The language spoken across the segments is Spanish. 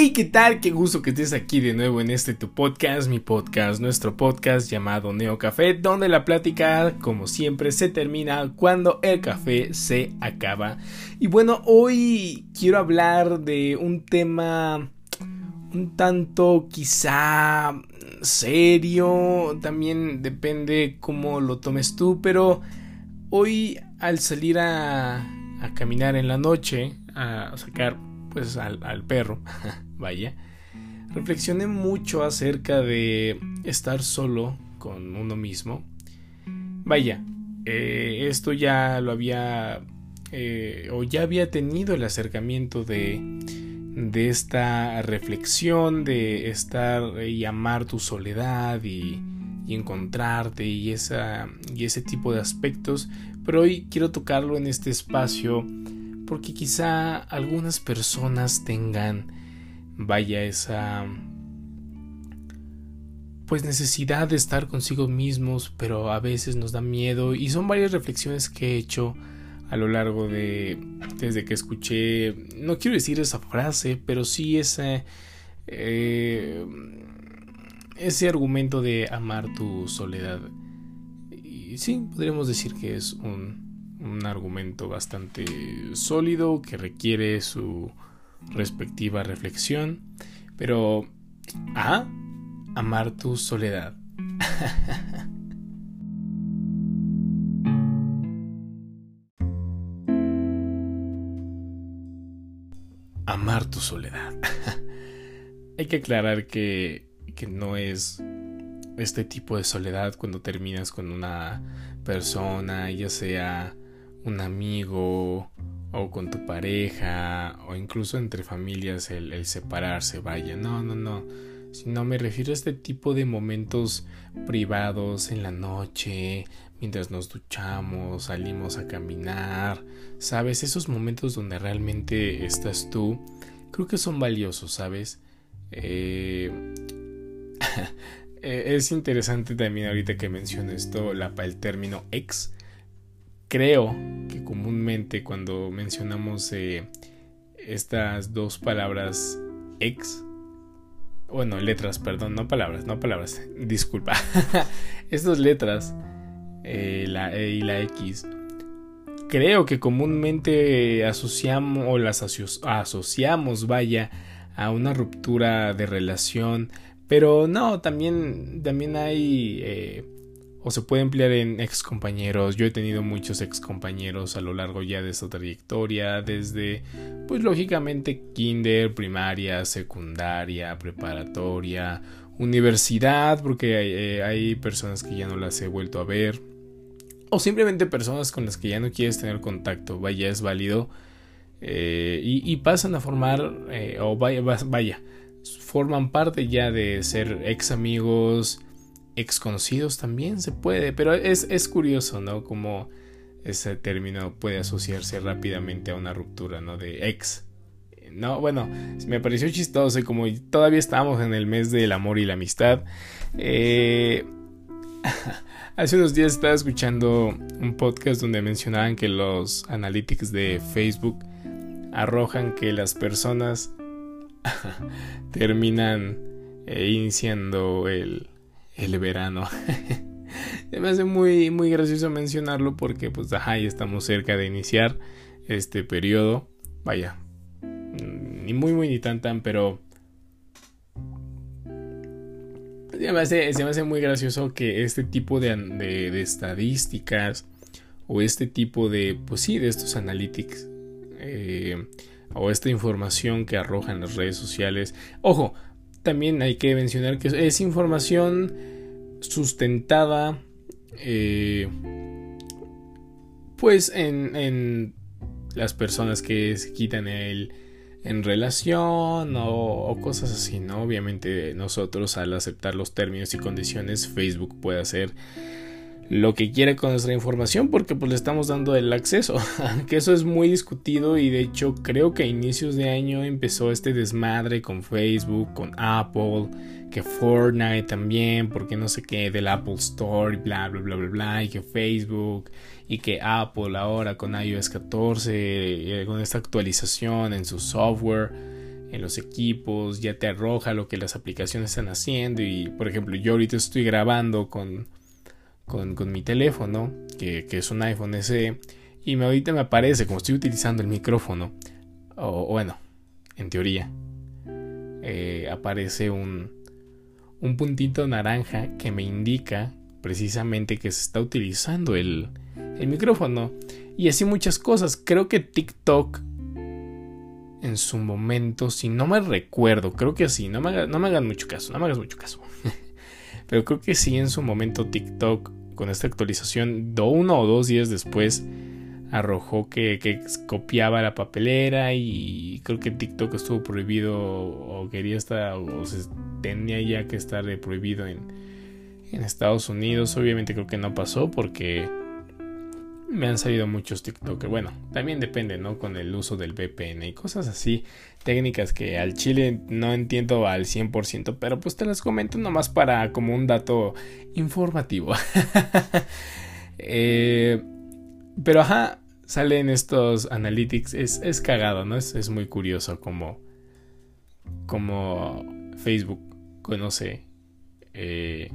Hey, ¿qué tal? Qué gusto que estés aquí de nuevo en este tu podcast, mi podcast, nuestro podcast llamado Neo Café, donde la plática, como siempre, se termina cuando el café se acaba. Y bueno, hoy quiero hablar de un tema un tanto quizá serio, también depende cómo lo tomes tú, pero hoy al salir a, caminar en la noche, a sacar pues al perro, vaya, reflexioné mucho acerca de estar solo con uno mismo. Vaya, eh, esto ya lo había eh, o ya había tenido el acercamiento de, de esta reflexión, de estar y amar tu soledad y, y encontrarte y, esa, y ese tipo de aspectos, pero hoy quiero tocarlo en este espacio porque quizá algunas personas tengan, vaya, esa pues necesidad de estar consigo mismos, pero a veces nos da miedo y son varias reflexiones que he hecho a lo largo de desde que escuché, no quiero decir esa frase, pero sí ese eh, ese argumento de amar tu soledad. Y sí, podríamos decir que es un un argumento bastante sólido que requiere su respectiva reflexión. Pero, ah, amar tu soledad. amar tu soledad. Hay que aclarar que, que no es este tipo de soledad cuando terminas con una persona, ya sea un amigo o con tu pareja o incluso entre familias el, separarse, vaya, no, no, no. Si no me refiero a este tipo de momentos privados en la noche, mientras nos duchamos, salimos a caminar, sabes, esos momentos donde realmente estás tú, creo que son valiosos, sabes. Eh... es interesante también ahorita que menciono esto, la, el término ex creo que comúnmente cuando mencionamos eh, estas dos palabras ex, bueno, letras, perdón, no palabras, no palabras, disculpa, estas letras, eh, la E y la X, creo que comúnmente asociamos o las asociamos, vaya, a una ruptura de relación, pero no, también, también hay... Eh, o se puede emplear en ex compañeros. Yo he tenido muchos ex compañeros a lo largo ya de esta trayectoria, desde, pues lógicamente, kinder, primaria, secundaria, preparatoria, universidad, porque hay, eh, personas que ya no las he vuelto a ver, o simplemente personas con las que ya no quieres tener contacto, vaya, es válido. Eh, y, pasan a formar, eh, o vaya, vaya, forman parte ya de ser ex amigos, ex conocidos también se puede, pero es, es curioso, ¿no? Como ese término puede asociarse rápidamente a una ruptura, ¿no? De ex. No, bueno, me pareció chistoso y como todavía estamos en el mes del amor y la amistad, eh, hace unos días estaba escuchando un podcast donde mencionaban que los analytics de Facebook arrojan que las personas terminan eh, iniciando el, el verano. me hace muy, muy gracioso mencionarlo porque pues ajá, ya estamos cerca de iniciar este periodo. Vaya, ni muy, muy, ni tan, tan, pero... Se me, hace, se me hace muy gracioso que este tipo de, de, estadísticas o este tipo de, pues sí, de estos analytics eh, o esta información que arrojan las redes sociales. Ojo, también hay que mencionar que es información sustentada eh, pues en, las personas que se quitan el en relación o, o, cosas así, ¿no? Obviamente nosotros al aceptar los términos y condiciones Facebook puede hacer lo que quiera con nuestra información porque pues le estamos dando el acceso. Que eso es muy discutido y de hecho creo que a inicios de año empezó este desmadre con Facebook con Apple que Fortnite también porque no sé qué del Apple Store y bla bla bla bla bla y que Facebook y que Apple ahora con iOS 14 eh, con esta actualización en su software en los equipos, ya te arroja lo que las aplicaciones están haciendo. Y por ejemplo yo ahorita estoy grabando con, con, mi teléfono, que, es un iPhone SE, y me, ahorita me aparece como estoy utilizando el micrófono, o bueno, en teoría, eh, aparece un, un puntito naranja que me indica precisamente que se está utilizando el, el micrófono. Y así muchas cosas. Creo que TikTok en su momento, si no me recuerdo, creo que sí, no me, no me hagan mucho caso, no me hagas mucho caso. Pero creo que sí en su momento TikTok con esta actualización, do uno o dos días después, arrojó que, que, copiaba la papelera y creo que TikTok estuvo prohibido o quería estar o se tenía ya que estar prohibido en, en Estados Unidos. Obviamente creo que no pasó porque me han salido muchos TikTok. Bueno, también depende, ¿no? Con el uso del VPN y cosas así. Técnicas que al chile no entiendo al 100%, pero pues te las comento nomás para como un dato informativo. eh, pero ajá, salen estos analytics. Es, es cagado, ¿no? Es, es muy curioso como, como Facebook conoce eh,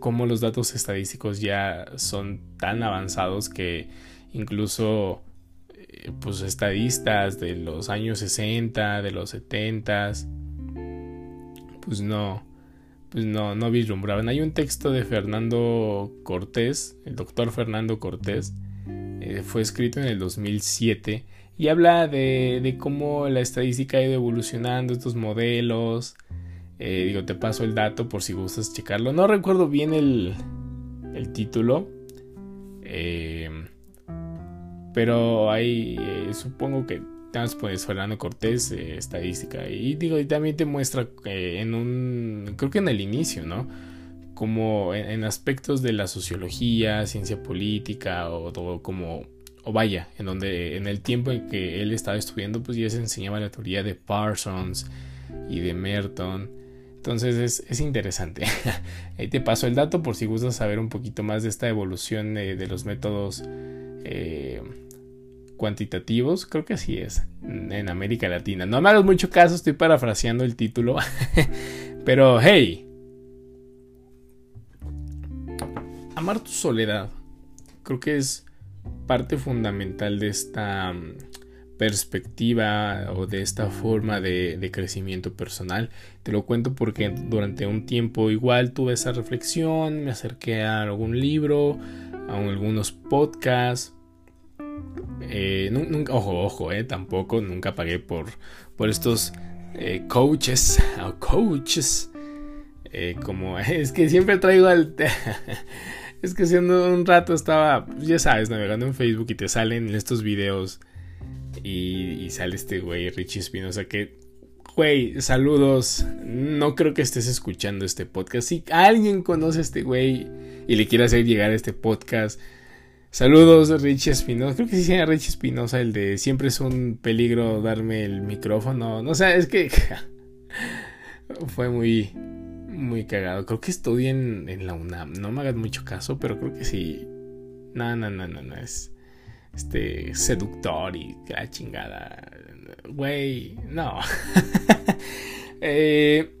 cómo los datos estadísticos ya son tan avanzados que incluso pues estadistas de los años 60, de los 70, pues no, pues no, no vislumbraban. Hay un texto de Fernando Cortés, el doctor Fernando Cortés, eh, fue escrito en el 2007 y habla de, de, cómo la estadística ha ido evolucionando, estos modelos. Eh, digo, te paso el dato por si gustas checarlo. No recuerdo bien el, el título. Eh, pero ahí supongo que pues Fernando Cortés, eh, estadística. Y digo, y también te muestra eh, en un, creo que en el inicio, ¿no? Como en, aspectos de la sociología, ciencia política o como, o vaya, en donde en el tiempo en que él estaba estudiando, pues ya se enseñaba la teoría de Parsons y de Merton. Entonces es, es interesante. Ahí te paso el dato por si gustas saber un poquito más de esta evolución de, los métodos. Eh, cuantitativos, creo que así es, en América Latina. No me hagas mucho caso, estoy parafraseando el título, pero hey, amar tu soledad, creo que es parte fundamental de esta mm, perspectiva o de esta forma de, de, crecimiento personal. Te lo cuento porque durante un tiempo igual tuve esa reflexión, me acerqué a algún libro, a algunos podcasts, eh, nunca, ojo, ojo, eh, tampoco, nunca pagué por, por estos eh, coaches o coaches. Eh, como es que siempre traigo al. es que haciendo un rato estaba, ya sabes, navegando en Facebook y te salen estos videos. Y, sale este güey, Richie Espinosa, que güey, saludos. No creo que estés escuchando este podcast. Si alguien conoce a este güey y le quiere hacer llegar este podcast, Saludos, Richie Espinosa. Creo que sí se llama Richie Espinosa, el de siempre es un peligro darme el micrófono. No sé, es que fue muy, muy cagado. Creo que estudié en, la UNAM. No me hagas mucho caso, pero creo que sí. No, no, no, no, no. Es este seductor y la chingada. Güey, no. Eh,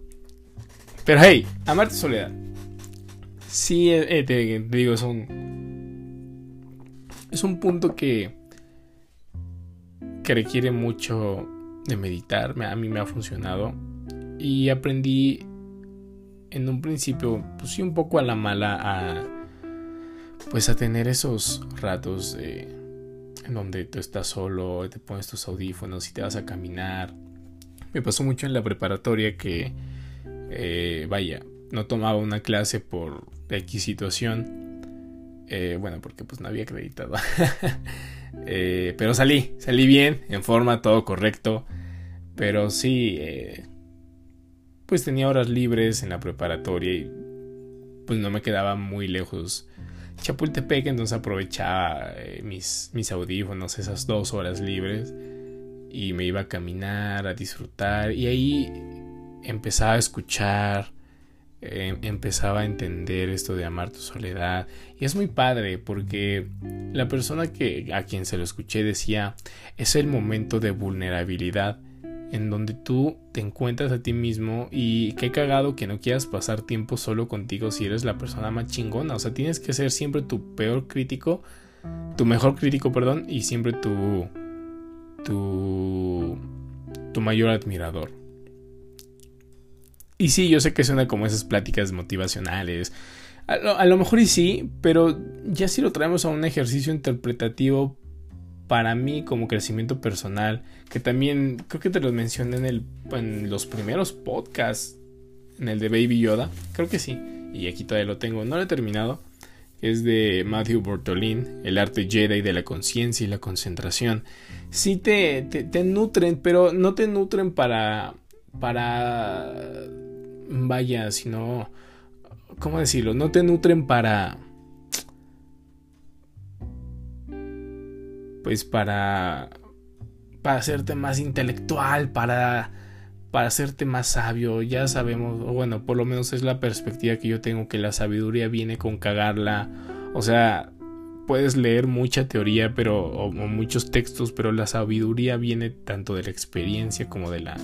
pero hey, amarte soledad. Sí, eh, te, te digo, es un es un punto que, que requiere mucho de meditar. A mí me ha funcionado. Y aprendí en un principio, pues sí, un poco a la mala a. Pues a tener esos ratos en donde tú estás solo, te pones tus audífonos y te vas a caminar. Me pasó mucho en la preparatoria que, eh, vaya, no tomaba una clase por X situación eh, bueno, porque pues no había acreditado. Eh, pero salí, salí bien, en forma, todo correcto. Pero sí, eh, pues tenía horas libres en la preparatoria y pues no me quedaba muy lejos. Chapultepec, entonces aprovechaba mis, mis audífonos, esas dos horas libres. Y me iba a caminar, a disfrutar. Y ahí empezaba a escuchar eh, empezaba a entender esto de amar tu soledad. Y es muy padre porque la persona que a quien se lo escuché decía, es el momento de vulnerabilidad en donde tú te encuentras a ti mismo y qué cagado que no quieras pasar tiempo solo contigo si eres la persona más chingona. O sea, tienes que ser siempre tu peor crítico, tu mejor crítico, perdón, y siempre tu tu tu mayor admirador. Y sí, yo sé que suena como esas pláticas motivacionales. A lo, mejor y sí, pero ya si lo traemos a un ejercicio interpretativo para mí como crecimiento personal, que también creo que te lo mencioné en, el, en los primeros podcasts, en el de Baby Yoda, creo que sí, y aquí todavía lo tengo, no lo he terminado, es de Matthew Bortolin, El arte Jedi de la conciencia y la concentración. Sí te, te, te, nutren, pero no te nutren para, para, vaya, sino, ¿cómo decirlo? No te nutren para pues para para hacerte más intelectual, para para hacerte más sabio, ya sabemos, bueno, por lo menos es la perspectiva que yo tengo que la sabiduría viene con cagarla, o sea, puedes leer mucha teoría, pero o, muchos textos, pero la sabiduría viene tanto de la experiencia como de la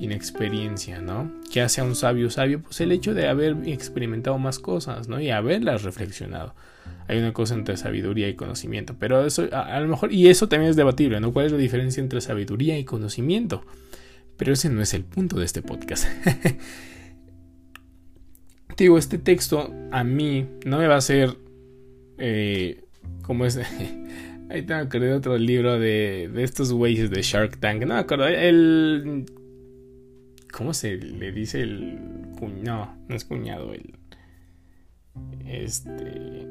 inexperiencia, ¿no? ¿Qué hace a un sabio sabio? Pues el hecho de haber experimentado más cosas, ¿no? Y haberlas reflexionado hay una cosa entre sabiduría y conocimiento. Pero eso, a, lo mejor, y eso también es debatible, ¿no? ¿Cuál es la diferencia entre sabiduría y conocimiento? Pero ese no es el punto de este podcast. Digo, este texto a mí no me va a hacer eh, como es. Ahí tengo que leer otro libro de, de estos güeyes de Shark Tank. No me acuerdo. El. ¿Cómo se le dice el. No, no es cuñado. El. Este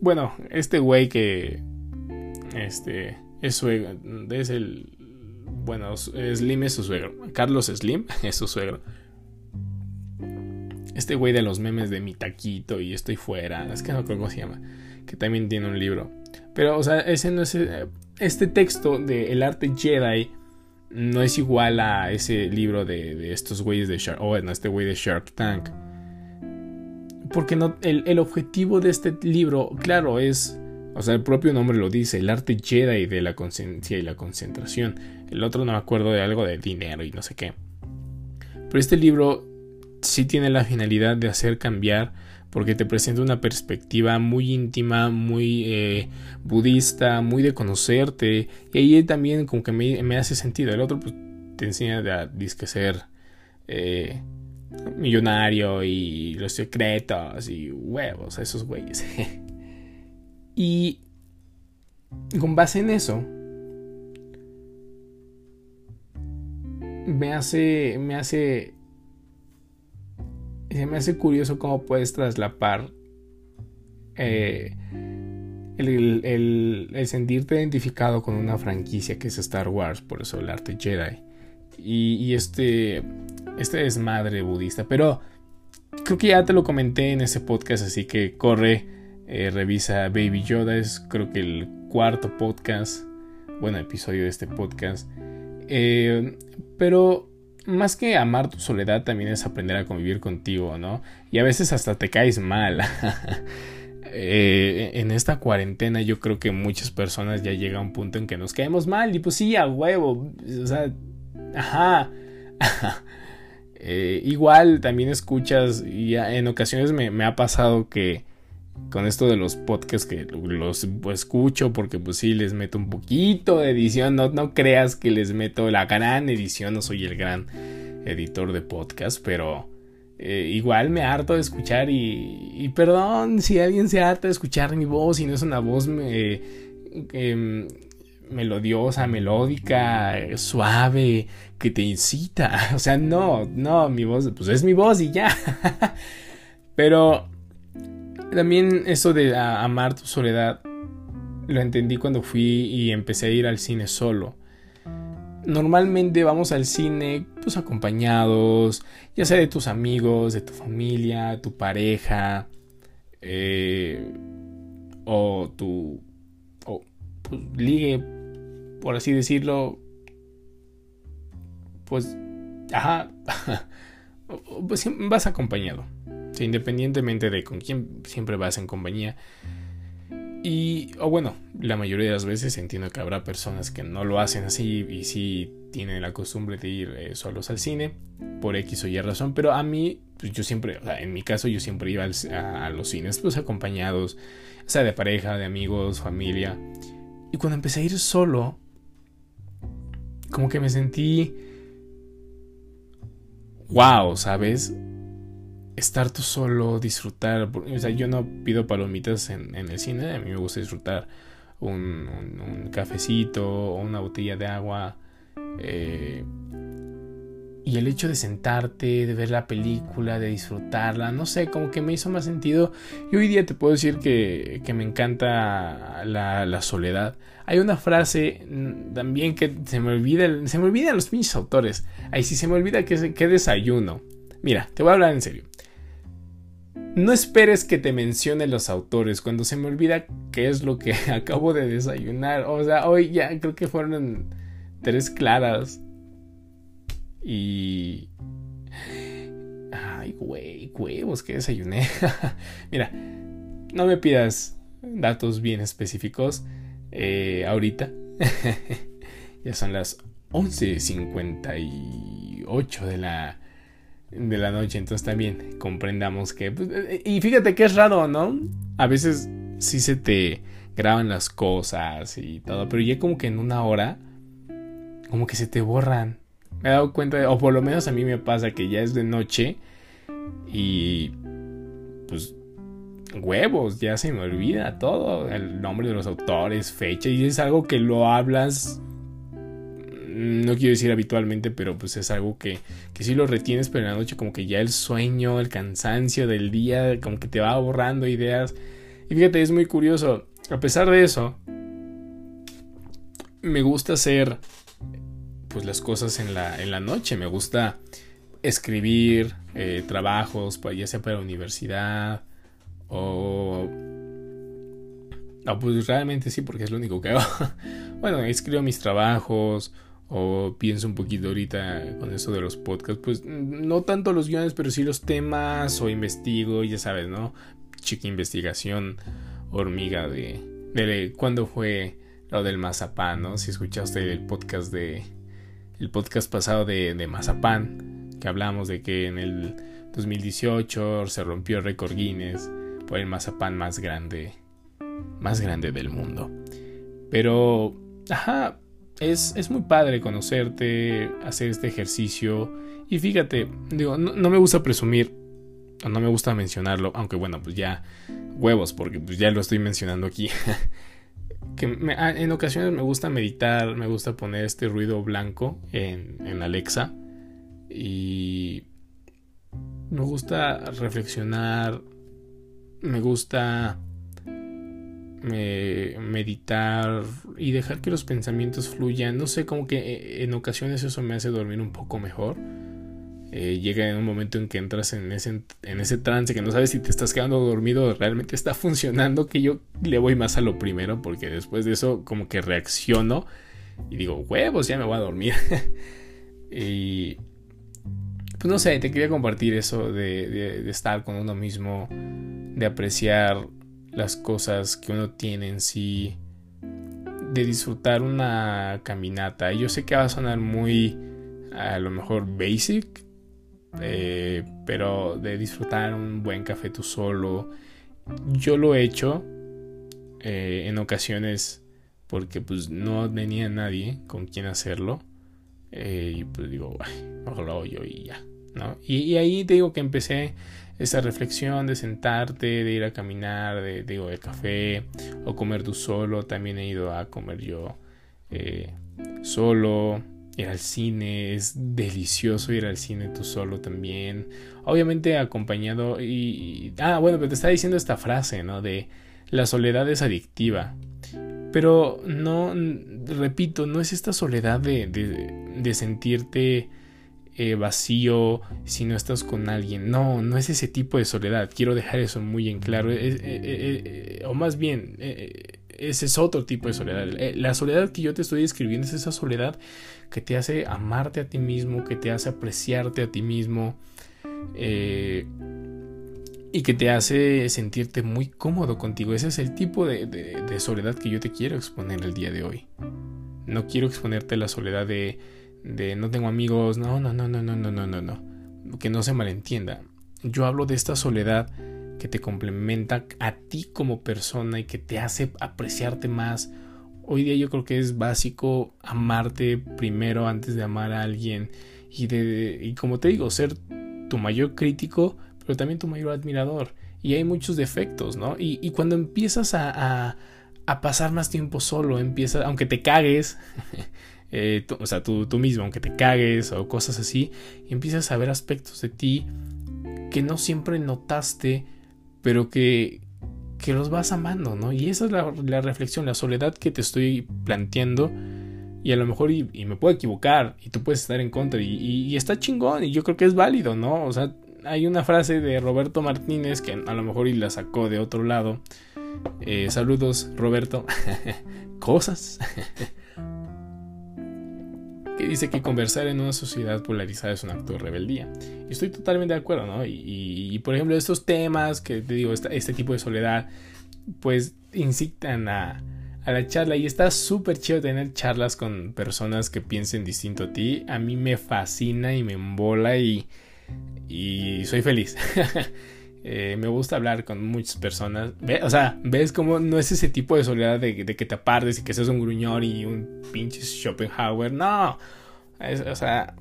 bueno, este güey que este es suegro, es el bueno, Slim es su suegro, Carlos Slim es su suegro. Este güey de los memes de mi taquito y estoy fuera, es que no creo cómo se llama, que también tiene un libro. Pero, o sea, ese no es. Este texto de El arte Jedi no es igual a ese libro de, de estos güeyes de Shark. O bueno, este güey de Shark Tank porque no, el, objetivo de este libro, claro, es, o sea, el propio nombre lo dice, el arte Jedi de la conciencia y la concentración. El otro no me acuerdo de algo de dinero y no sé qué. Pero este libro sí tiene la finalidad de hacer cambiar porque te presenta una perspectiva muy íntima, muy eh, budista, muy de conocerte. Y ahí también como que me, hace sentido. El otro pues, te enseña a disque ser... Eh, millonario y los secretos y huevos, esos güeyes. y con base en eso, me hace, me hace, se me hace curioso cómo puedes traslapar eh, el, el, el, sentirte identificado con una franquicia que es Star Wars, por eso el arte Jedi. Y, y este este desmadre budista. Pero creo que ya te lo comenté en ese podcast, así que corre, eh, revisa Baby Yoda, es creo que el cuarto podcast, bueno, episodio de este podcast. Eh, pero más que amar tu soledad, también es aprender a convivir contigo, ¿no? Y a veces hasta te caes mal. Eh, en esta cuarentena yo creo que muchas personas ya llega a un punto en que nos caemos mal y pues sí, a huevo. O sea, ajá. Eh, igual también escuchas y en ocasiones me, ha pasado que con esto de los podcasts que los escucho porque pues sí les meto un poquito de edición, no, no creas que les meto la gran edición, no soy el gran editor de podcast, pero eh, igual me harto de escuchar y, perdón si alguien se harta de escuchar mi voz y no es una voz me, em, melodiosa, melódica, suave, que te incita. O sea, no, no, mi voz, pues es mi voz y ya. Pero también eso de amar tu soledad lo entendí cuando fui y empecé a ir al cine solo. Normalmente vamos al cine pues acompañados, ya sea de tus amigos, de tu familia, tu pareja, eh, o tu o, pues, ligue por así decirlo, pues, ajá, pues, vas acompañado. Independientemente de con quién siempre vas en compañía. Y, o bueno, la mayoría de las veces entiendo que habrá personas que no lo hacen así y sí tienen la costumbre de ir eh, solos al cine por X o Y razón, pero a mí, pues yo siempre, o sea, en mi caso yo siempre iba a, los cines pues acompañados, o sea, de pareja, de amigos, familia. Y cuando empecé a ir solo, como que me sentí, wow, ¿sabes? Estar tú solo, disfrutar. O sea, yo no pido palomitas en, el cine, a mí me gusta disfrutar un, cafecito o una botella de agua. Eh, y el hecho de sentarte, de ver la película, de disfrutarla, no sé, como que me hizo más sentido. Y hoy día te puedo decir que, me encanta la, soledad. Hay una frase también que se me olvida, se me olvidan los pinches autores. Ahí sí se me olvida que, que desayuno. Mira, te voy a hablar en serio. No esperes que te mencione los autores cuando se me olvida qué es lo que acabo de desayunar. O sea, hoy ya creo que fueron tres claras. Y... Ay, güey, huevos que desayuné. Mira, no me pidas datos bien específicos eh, ahorita. ya son las 11.58 de la de la noche. Entonces también comprendamos que... Pues, eh, y fíjate que es raro, ¿no? A veces sí se te graban las cosas y todo, pero ya como que en una hora, como que se te borran. Me he dado cuenta, o por lo menos a mí me pasa que ya es de noche y pues huevos, ya se me olvida todo, el nombre de los autores, fecha, y es algo que lo hablas no quiero decir habitualmente, pero pues es algo que, que sí lo retienes, pero en la noche como que ya el sueño, el cansancio del día, como que te va borrando ideas. Y fíjate, es muy curioso. A pesar de eso, me gusta hacer pues las cosas en la, en la noche. Me gusta escribir eh, trabajos, ya sea para la universidad o... pues realmente sí, porque es lo único que hago. bueno, escribo mis trabajos o pienso un poquito ahorita con eso de los podcasts, pues no tanto los guiones, pero sí los temas o investigo, ya sabes, ¿no? Chica investigación, hormiga de, de cuándo fue lo del mazapán, ¿no? Si escuchaste el podcast de el podcast pasado de, de mazapán, que hablamos de que en el 2018 se rompió el récord Guinness por el mazapán más grande más grande del mundo. Pero ajá, es, muy padre conocerte, hacer este ejercicio. Y fíjate, digo, no, me gusta presumir, no me gusta mencionarlo, aunque bueno, pues ya huevos, porque pues ya lo estoy mencionando aquí. que ah, en ocasiones me gusta meditar, me gusta poner este ruido blanco en, en Alexa. Y me gusta reflexionar, me gusta meditar y dejar que los pensamientos fluyan. No sé, como que eh, en ocasiones eso me hace dormir un poco mejor. Eh, llega en un momento en que entras en ese, en ese trance que no sabes si te estás quedando dormido o realmente está funcionando, que yo le voy más a lo primero porque después de eso como que reacciono y digo, huevos, ya me voy a dormir. y pues no sé, te quería compartir eso de estar con uno mismo, de apreciar las cosas que uno tiene en sí, de disfrutar una caminata. Yo sé que va a sonar muy, a lo mejor, basic, eh, pero de disfrutar un buen café tú solo. Yo lo he hecho eh, en ocasiones porque pues no tenía nadie con quien hacerlo. Eh, y pues digo, mejor lo hago yo y ya. ¿no? Y, y, ahí digo que empecé esa reflexión de sentarte, de ir a caminar, de, digo, café o comer tú solo. También he ido a comer yo eh, solo. Ir al cine, es delicioso ir al cine tú solo también. Obviamente acompañado y... ah, bueno, pero te está diciendo esta frase, ¿no? De la soledad es adictiva. Pero no, repito, no es esta soledad de, de, de sentirte eh, vacío si no estás con alguien. No, no es ese tipo de soledad. Quiero dejar eso muy en claro. Eh, eh, o más bien, ese es otro tipo de soledad. la soledad que yo te estoy describiendo es esa soledad que te hace amarte a ti mismo, que te hace apreciarte a ti mismo, y que te hace sentirte muy cómodo contigo. Ese es el tipo de, de, soledad que yo te quiero exponer el día de hoy. No quiero exponerte la soledad de, de no tengo amigos, no, no, no, no, no, no, no, no, no. Que no se malentienda. Yo hablo de esta soledad que te complementa a ti como persona y que te hace apreciarte más. Hoy día yo creo que es básico amarte primero antes de amar a alguien y de y como te digo, ser tu mayor crítico pero también tu mayor admirador. Y hay muchos defectos, ¿no? Y, cuando empiezas a, a, pasar más tiempo solo, empiezas, aunque te cagues, eh, o sea, tú, tú, mismo, aunque te cagues o cosas así, empiezas a ver aspectos de ti que no siempre notaste, pero que, que los vas amando, ¿no? Y esa es la, la, reflexión, la soledad que te estoy planteando. Y a lo mejor, y, me puedo equivocar, y tú puedes estar en contra, y, y, está chingón, y yo creo que es válido, ¿no? O sea, hay una frase de Roberto Martínez que a lo mejor y la sacó de otro lado. Eh, saludos, Roberto. Cosas. dice que conversar en una sociedad polarizada es un acto de rebeldía. Y estoy totalmente de acuerdo, ¿no? Y, por ejemplo, estos temas que te digo, este, tipo de soledad, pues incitan a, a la charla y está súper chido tener charlas con personas que piensen distinto a ti. A mí me fascina y me embola y y soy feliz. Eh, me gusta hablar con muchas personas. O sea, ves cómo no es ese tipo de soledad de, que te apartes y que seas un gruñón y un pinche Schopenhauer. No. o sea,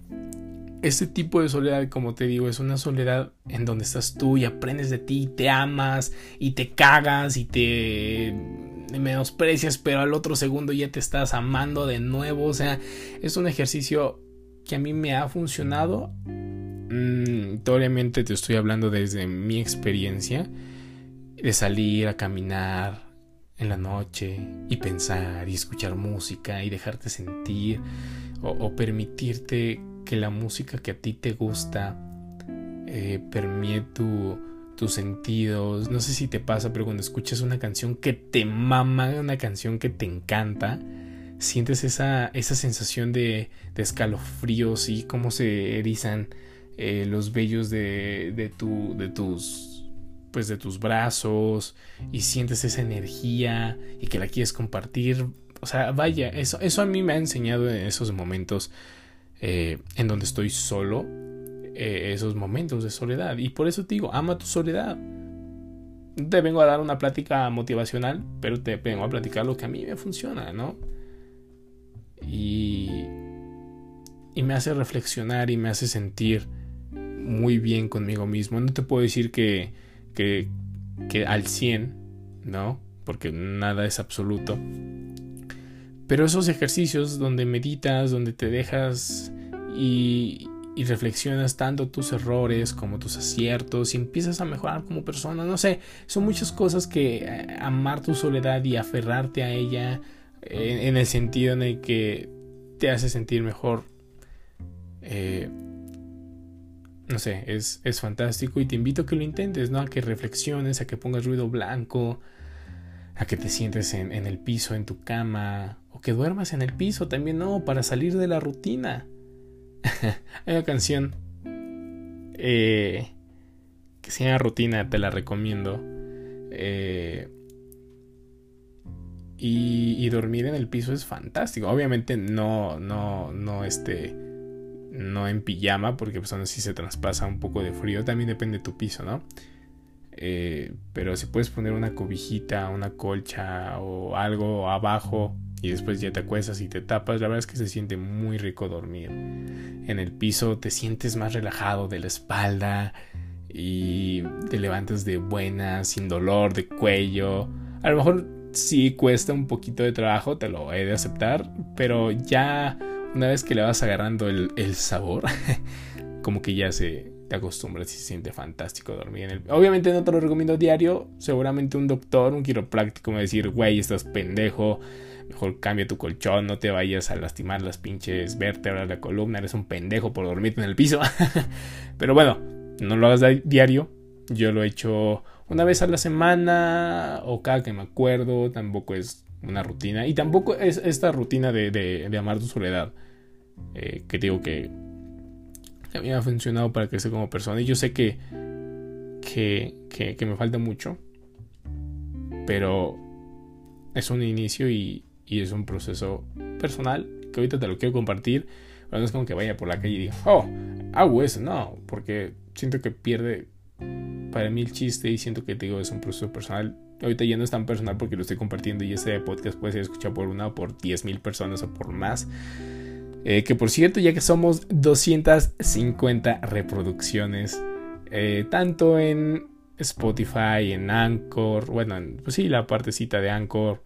ese tipo de soledad, como te digo, es una soledad en donde estás tú y aprendes de ti, te amas y te cagas y te menosprecias, pero al otro segundo ya te estás amando de nuevo. O sea, es un ejercicio que a mí me ha funcionado Mm, obviamente te estoy hablando desde mi experiencia de salir a caminar en la noche y pensar y escuchar música y dejarte sentir o, permitirte que la música que a ti te gusta eh, tus sentidos. No sé si te pasa, pero cuando escuchas una canción que te mama, una canción que te encanta, sientes esa, esa sensación de, de escalofríos y cómo se erizan eh, los vellos de, de, tu, de tus pues de tus brazos y sientes esa energía y que la quieres compartir. O sea vaya eso, eso a mí me ha enseñado en esos momentos eh, en donde estoy solo eh, esos momentos de soledad. Y por eso te digo ama tu soledad. Te vengo a dar una plática motivacional pero te vengo a platicar lo que a mí me funciona no y y me hace reflexionar y me hace sentir muy bien conmigo mismo. No te puedo decir que, que, que al 100, ¿no? Porque nada es absoluto. Pero esos ejercicios donde meditas, donde te dejas y, reflexionas tanto tus errores como tus aciertos y empiezas a mejorar como persona, no sé, son muchas cosas que eh, amar tu soledad y aferrarte a ella en, en el sentido en el que te hace sentir mejor. Eh, no sé, es, es fantástico y te invito a que lo intentes, ¿no? A que reflexiones, a que pongas ruido blanco, a que te sientes en, el piso, en tu cama, o que duermas en el piso también, no, para salir de la rutina. Hay una canción eh, que se llama Rutina, te la recomiendo. Eh, y, y, dormir en el piso es fantástico. Obviamente no, no, no, este no en pijama, porque pues aún así se traspasa un poco de frío, también depende de tu piso, ¿no? Eh, pero si puedes poner una cobijita, una colcha o algo abajo y después ya te acuestas y te tapas, la verdad es que se siente muy rico dormir. En el piso te sientes más relajado de la espalda y te levantas de buena, sin dolor de cuello. A lo mejor sí cuesta un poquito de trabajo, te lo he de aceptar, pero ya una vez que le vas agarrando el, sabor, como que ya se te acostumbras y se siente fantástico dormir en el... Obviamente no te lo recomiendo diario, seguramente un doctor, un quiropráctico me va a decir, güey, estás pendejo, mejor cambia tu colchón, no te vayas a lastimar las pinches vértebras la columna, eres un pendejo por dormirte en el piso. Pero bueno, no lo hagas diario, yo lo he hecho una vez a la semana o cada que me acuerdo, tampoco es una rutina. Y tampoco es esta rutina de, de, amar tu soledad. Eh, que digo que, a mí me ha funcionado para crecer como persona. Y yo sé que, que, que, que me falta mucho, pero es un inicio y, y, es un proceso personal que ahorita te lo quiero compartir. Pero no es como que vaya por la calle y diga, oh, hago eso. No, porque siento que pierde para mí el chiste y siento que te digo es un proceso personal. Ahorita ya no es tan personal porque lo estoy compartiendo y este podcast puede ser escuchado por una o por 10.000 personas o por más. Eh, que por cierto, ya que somos 250 reproducciones, eh, tanto en Spotify, en Anchor, bueno, pues sí, la partecita de Anchor,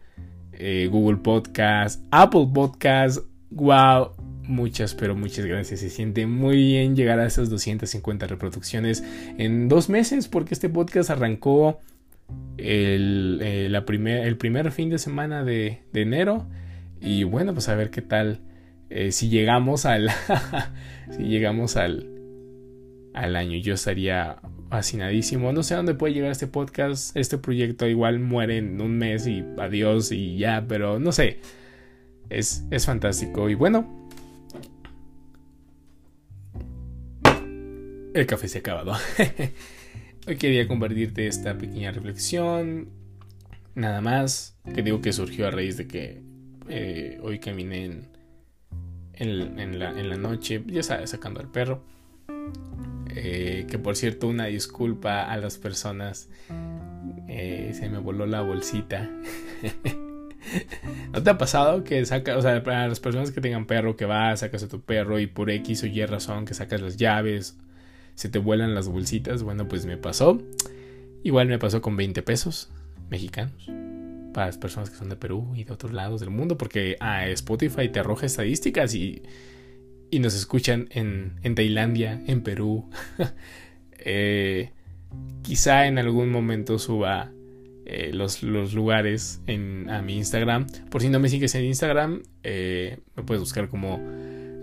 eh, Google Podcast, Apple Podcast, wow, muchas, pero muchas gracias. Se siente muy bien llegar a esas 250 reproducciones en dos meses, porque este podcast arrancó el, la primer, el primer fin de semana de, de enero. Y bueno, pues a ver qué tal eh, si llegamos al si llegamos al al año. Yo estaría fascinadísimo. No sé a dónde puede llegar este podcast. Este proyecto igual muere en un mes y adiós y ya pero no sé. Es, es fantástico. Y bueno el café se ha acabado hoy quería compartirte esta pequeña reflexión nada más que digo que surgió a raíz de que eh, hoy caminé en la, noche, ya sabes, sacando al perro. Eh, que por cierto, una disculpa a las personas. Eh, se me voló la bolsita. ¿No te ha pasado que sacas, o sea, para las personas que tengan perro, que vas, sacas a tu perro y por X o Y razón que sacas las llaves, se te vuelan las bolsitas? Bueno, pues me pasó. Igual me pasó con 20 pesos mexicanos para las personas que son de Perú y de otros lados del mundo, porque ah, Spotify te arroja estadísticas y, y nos escuchan en, en Tailandia, en Perú. eh, quizá en algún momento suba eh, los, los, lugares en, a mi Instagram. Por si no me sigues en Instagram, eh, me puedes buscar como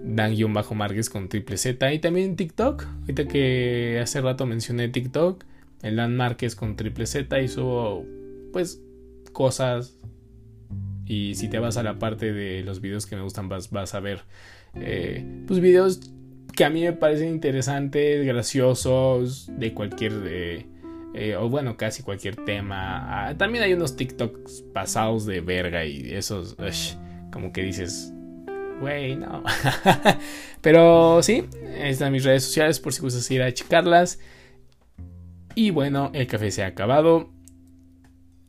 Dan-Márquez con triple Z. Y también TikTok. Ahorita que hace rato mencioné TikTok, el Dan Márquez con triple Z subo pues cosas. Y si te vas a la parte de los videos que me gustan, vas, vas a ver eh, pues videos que a mí me parecen interesantes, graciosos, de cualquier... Eh, eh, o bueno, casi cualquier tema. Ah, también hay unos TikToks pasados de verga y esos, como que dices, güey, no. Pero sí, están mis redes sociales por si gustas ir a checarlas. Y bueno, el café se ha acabado.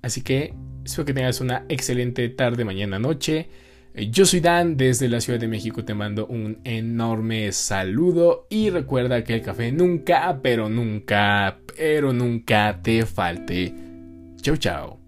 Así que Espero que tengas una excelente tarde, mañana, noche. Yo soy Dan desde la Ciudad de México, te mando un enorme saludo y recuerda que el café nunca, pero nunca, pero nunca te falte. Chau, chau.